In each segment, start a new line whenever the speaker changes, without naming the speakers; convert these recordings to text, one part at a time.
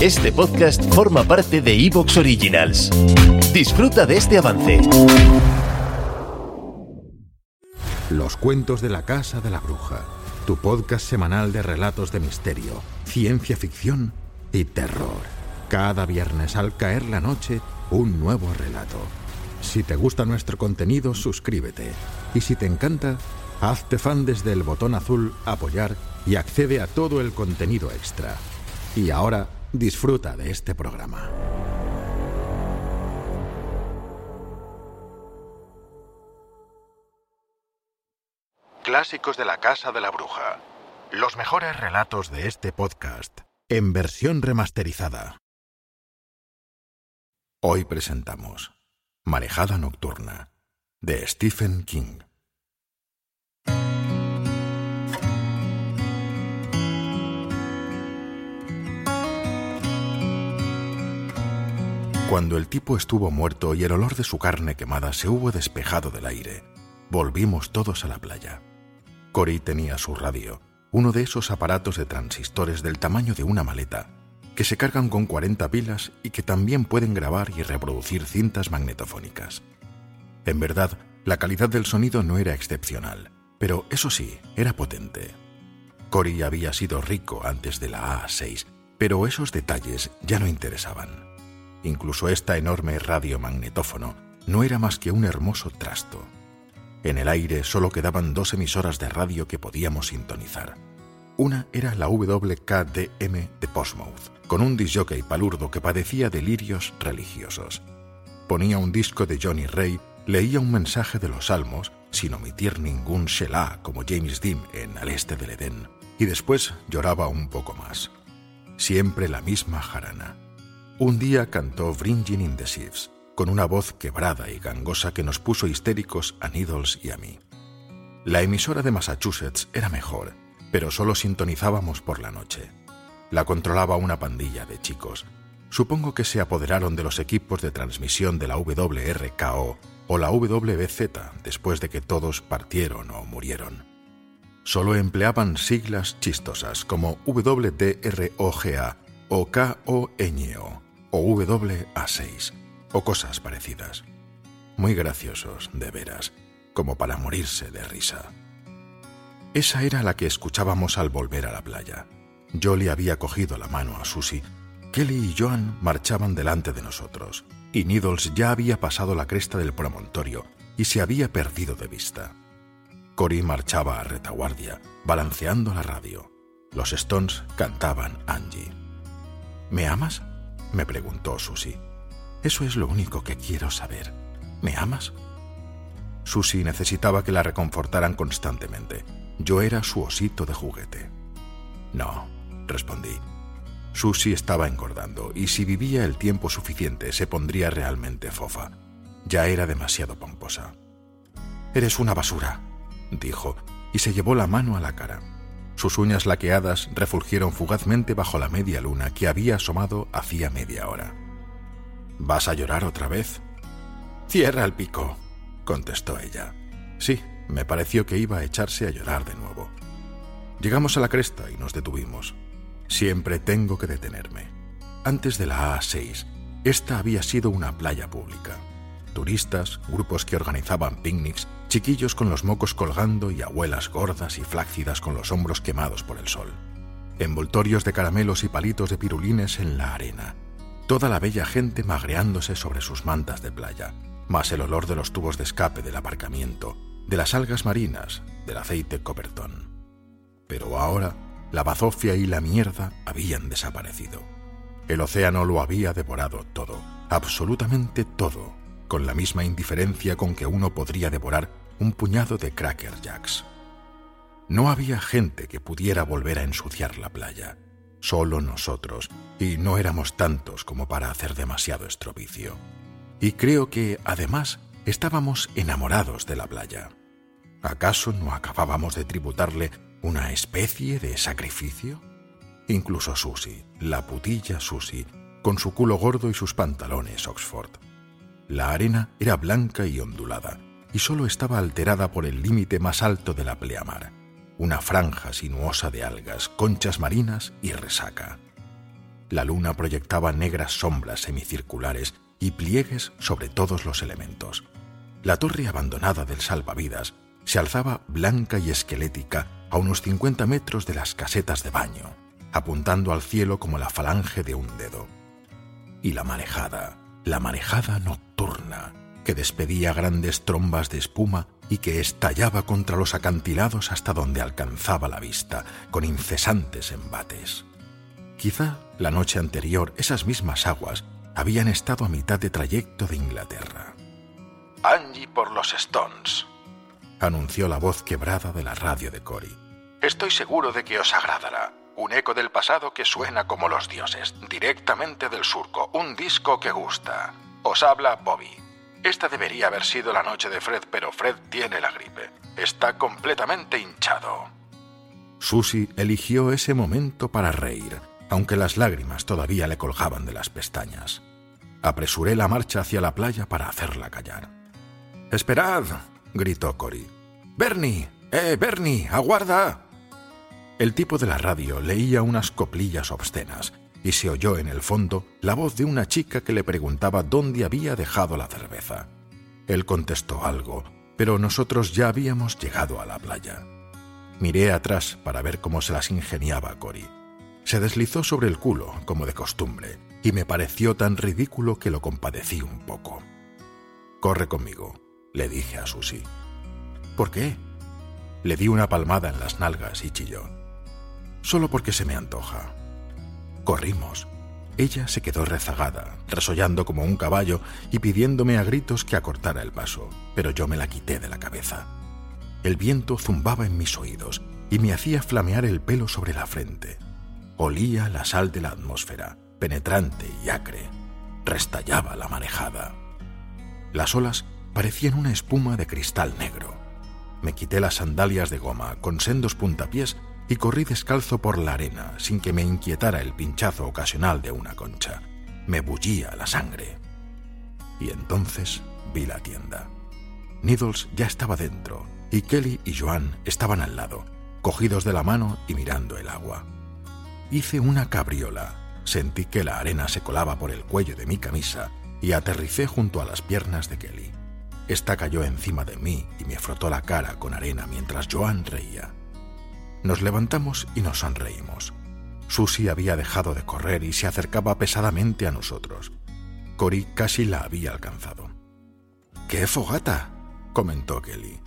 este podcast forma parte de Evox Originals. Disfruta de este avance.
Los cuentos de la Casa de la Bruja, tu podcast semanal de relatos de misterio, ciencia ficción y terror. Cada viernes al caer la noche, un nuevo relato. Si te gusta nuestro contenido, suscríbete. Y si te encanta, hazte fan desde el botón azul Apoyar y accede a todo el contenido extra. Y ahora disfruta de este programa. Clásicos de la Casa de la Bruja. Los mejores relatos de este podcast en versión remasterizada. Hoy presentamos Marejada Nocturna de Stephen King. Cuando el tipo estuvo muerto y el olor de su carne quemada se hubo despejado del aire, volvimos todos a la playa. Cory tenía su radio, uno de esos aparatos de transistores del tamaño de una maleta, que se cargan con 40 pilas y que también pueden grabar y reproducir cintas magnetófonicas. En verdad, la calidad del sonido no era excepcional, pero eso sí, era potente. Cory había sido rico antes de la A6, pero esos detalles ya no interesaban. Incluso esta enorme radiomagnetófono no era más que un hermoso trasto. En el aire solo quedaban dos emisoras de radio que podíamos sintonizar. Una era la WKDM de Portsmouth, con un disjockey palurdo que padecía delirios religiosos. Ponía un disco de Johnny Ray, leía un mensaje de los salmos, sin omitir ningún Shelah como James Dean en Al Este del Edén, y después lloraba un poco más. Siempre la misma jarana. Un día cantó Bringing in the Sheaves, con una voz quebrada y gangosa que nos puso histéricos a Needles y a mí. La emisora de Massachusetts era mejor, pero solo sintonizábamos por la noche. La controlaba una pandilla de chicos. Supongo que se apoderaron de los equipos de transmisión de la WRKO o la WBZ después de que todos partieron o murieron. Solo empleaban siglas chistosas como WDROGA o KONO o WA6 o cosas parecidas. Muy graciosos, de veras, como para morirse de risa. Esa era la que escuchábamos al volver a la playa. Yo le había cogido la mano a Susie. Kelly y Joan marchaban delante de nosotros, y Needles ya había pasado la cresta del promontorio y se había perdido de vista. Cory marchaba a retaguardia, balanceando la radio. Los Stones cantaban Angie. ¿Me amas? Me preguntó Susie. Eso es lo único que quiero saber. ¿Me amas? Susie necesitaba que la reconfortaran constantemente. Yo era su osito de juguete. No, respondí. Susie estaba engordando y si vivía el tiempo suficiente se pondría realmente fofa. Ya era demasiado pomposa. Eres una basura, dijo, y se llevó la mano a la cara. Sus uñas laqueadas refulgieron fugazmente bajo la media luna que había asomado hacía media hora. ¿Vas a llorar otra vez? Cierra el pico, contestó ella. Sí, me pareció que iba a echarse a llorar de nuevo. Llegamos a la cresta y nos detuvimos. Siempre tengo que detenerme. Antes de la A6, esta había sido una playa pública. Turistas, grupos que organizaban picnics chiquillos con los mocos colgando y abuelas gordas y flácidas con los hombros quemados por el sol. Envoltorios de caramelos y palitos de pirulines en la arena. Toda la bella gente magreándose sobre sus mantas de playa, más el olor de los tubos de escape del aparcamiento, de las algas marinas, del aceite copertón. Pero ahora, la bazofia y la mierda habían desaparecido. El océano lo había devorado todo, absolutamente todo, con la misma indiferencia con que uno podría devorar un puñado de Cracker Jacks. No había gente que pudiera volver a ensuciar la playa, solo nosotros, y no éramos tantos como para hacer demasiado estropicio. Y creo que, además, estábamos enamorados de la playa. ¿Acaso no acabábamos de tributarle una especie de sacrificio? Incluso Susie, la putilla Susie, con su culo gordo y sus pantalones Oxford. La arena era blanca y ondulada, y solo estaba alterada por el límite más alto de la pleamar, una franja sinuosa de algas, conchas marinas y resaca. La luna proyectaba negras sombras semicirculares y pliegues sobre todos los elementos. La torre abandonada del salvavidas se alzaba blanca y esquelética a unos 50 metros de las casetas de baño, apuntando al cielo como la falange de un dedo. Y la marejada, la marejada nocturna, que despedía grandes trombas de espuma y que estallaba contra los acantilados hasta donde alcanzaba la vista, con incesantes embates. Quizá la noche anterior esas mismas aguas habían estado a mitad de trayecto de Inglaterra. Angie por los Stones, anunció la voz quebrada de la radio de Cory. Estoy seguro de que os agradará. Un eco del pasado que suena como los dioses, directamente del surco, un disco que gusta. Os habla Bobby. Esta debería haber sido la noche de Fred, pero Fred tiene la gripe. Está completamente hinchado. Susie eligió ese momento para reír, aunque las lágrimas todavía le colgaban de las pestañas. Apresuré la marcha hacia la playa para hacerla callar. Esperad, gritó Cory. Bernie, eh, Bernie, aguarda. El tipo de la radio leía unas coplillas obscenas y se oyó en el fondo la voz de una chica que le preguntaba dónde había dejado la cerveza. Él contestó algo, pero nosotros ya habíamos llegado a la playa. Miré atrás para ver cómo se las ingeniaba Cory. Se deslizó sobre el culo, como de costumbre, y me pareció tan ridículo que lo compadecí un poco. Corre conmigo, le dije a Susie. ¿Por qué? Le di una palmada en las nalgas y chilló. Solo porque se me antoja. Corrimos. Ella se quedó rezagada, resollando como un caballo y pidiéndome a gritos que acortara el paso, pero yo me la quité de la cabeza. El viento zumbaba en mis oídos y me hacía flamear el pelo sobre la frente. Olía la sal de la atmósfera, penetrante y acre. Restallaba la marejada. Las olas parecían una espuma de cristal negro. Me quité las sandalias de goma con sendos puntapiés y corrí descalzo por la arena sin que me inquietara el pinchazo ocasional de una concha. Me bullía la sangre. Y entonces vi la tienda. Needles ya estaba dentro y Kelly y Joan estaban al lado, cogidos de la mano y mirando el agua. Hice una cabriola, sentí que la arena se colaba por el cuello de mi camisa y aterricé junto a las piernas de Kelly. Esta cayó encima de mí y me frotó la cara con arena mientras Joan reía. Nos levantamos y nos sonreímos. Susie había dejado de correr y se acercaba pesadamente a nosotros. Cory casi la había alcanzado. ¡Qué fogata! comentó Kelly.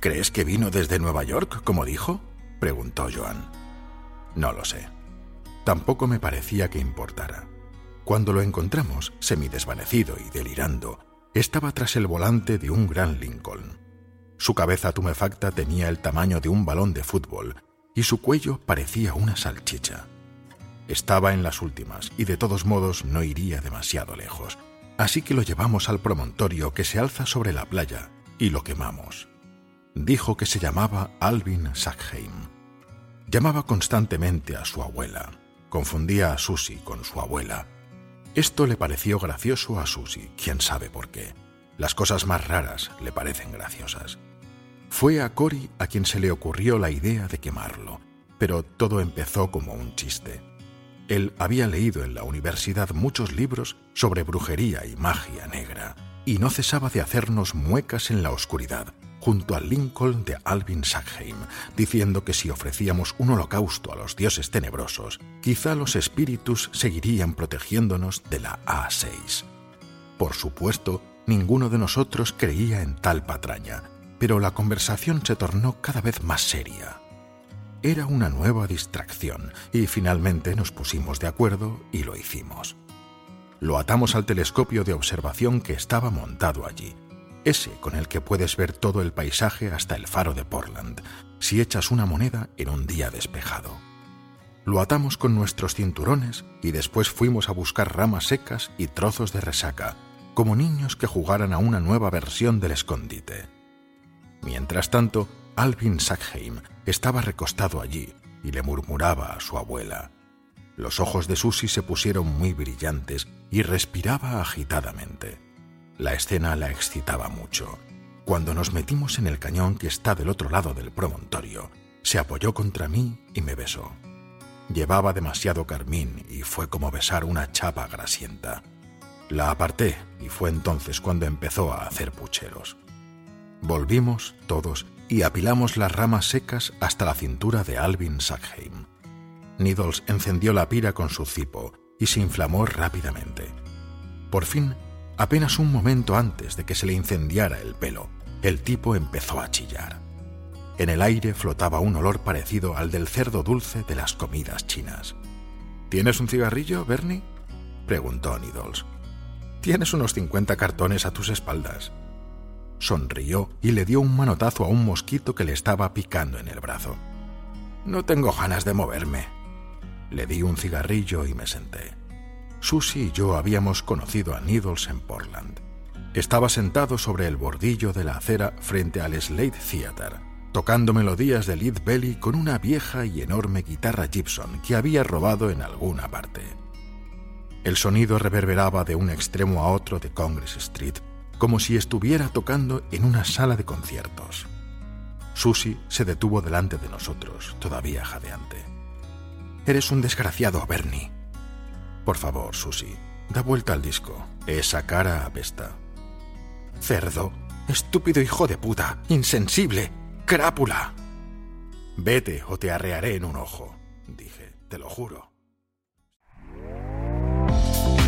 ¿Crees que vino desde Nueva York, como dijo? preguntó Joan. No lo sé. Tampoco me parecía que importara. Cuando lo encontramos, semidesvanecido y delirando, estaba tras el volante de un gran Lincoln. Su cabeza tumefacta tenía el tamaño de un balón de fútbol y su cuello parecía una salchicha. Estaba en las últimas y de todos modos no iría demasiado lejos, así que lo llevamos al promontorio que se alza sobre la playa y lo quemamos. Dijo que se llamaba Alvin Sackheim. Llamaba constantemente a su abuela, confundía a Susie con su abuela, esto le pareció gracioso a Susie, quién sabe por qué. Las cosas más raras le parecen graciosas. Fue a Cory a quien se le ocurrió la idea de quemarlo, pero todo empezó como un chiste. Él había leído en la universidad muchos libros sobre brujería y magia negra, y no cesaba de hacernos muecas en la oscuridad, junto al Lincoln de Alvin Sackheim, diciendo que si ofrecíamos un holocausto a los dioses tenebrosos, quizá los espíritus seguirían protegiéndonos de la A6. Por supuesto, ninguno de nosotros creía en tal patraña, pero la conversación se tornó cada vez más seria. Era una nueva distracción y finalmente nos pusimos de acuerdo y lo hicimos. Lo atamos al telescopio de observación que estaba montado allí ese con el que puedes ver todo el paisaje hasta el faro de Portland, si echas una moneda en un día despejado. Lo atamos con nuestros cinturones y después fuimos a buscar ramas secas y trozos de resaca, como niños que jugaran a una nueva versión del escondite. Mientras tanto, Alvin Sackheim estaba recostado allí y le murmuraba a su abuela. Los ojos de Susy se pusieron muy brillantes y respiraba agitadamente. La escena la excitaba mucho. Cuando nos metimos en el cañón que está del otro lado del promontorio, se apoyó contra mí y me besó. Llevaba demasiado carmín y fue como besar una chapa grasienta. La aparté y fue entonces cuando empezó a hacer pucheros. Volvimos todos y apilamos las ramas secas hasta la cintura de Alvin Sackheim. Needles encendió la pira con su cipo y se inflamó rápidamente. Por fin, apenas un momento antes de que se le incendiara el pelo, el tipo empezó a chillar. En el aire flotaba un olor parecido al del cerdo dulce de las comidas chinas. ¿Tienes un cigarrillo, Bernie? preguntó Needles. Tienes unos 50 cartones a tus espaldas. Sonrió y le dio un manotazo a un mosquito que le estaba picando en el brazo. No tengo ganas de moverme, le di un cigarrillo y me senté. Susie y yo habíamos conocido a Needles en Portland. Estaba sentado sobre el bordillo de la acera frente al Slade Theater, tocando melodías de Lead Belly con una vieja y enorme guitarra Gibson que había robado en alguna parte. El sonido reverberaba de un extremo a otro de Congress Street, como si estuviera tocando en una sala de conciertos. Susie se detuvo delante de nosotros, todavía jadeante. Eres un desgraciado, Bernie. Por favor, Susie, da vuelta al disco. Esa cara apesta. Cerdo, estúpido hijo de puta, insensible, crápula. Vete o te arrearé en un ojo, dije, te lo juro.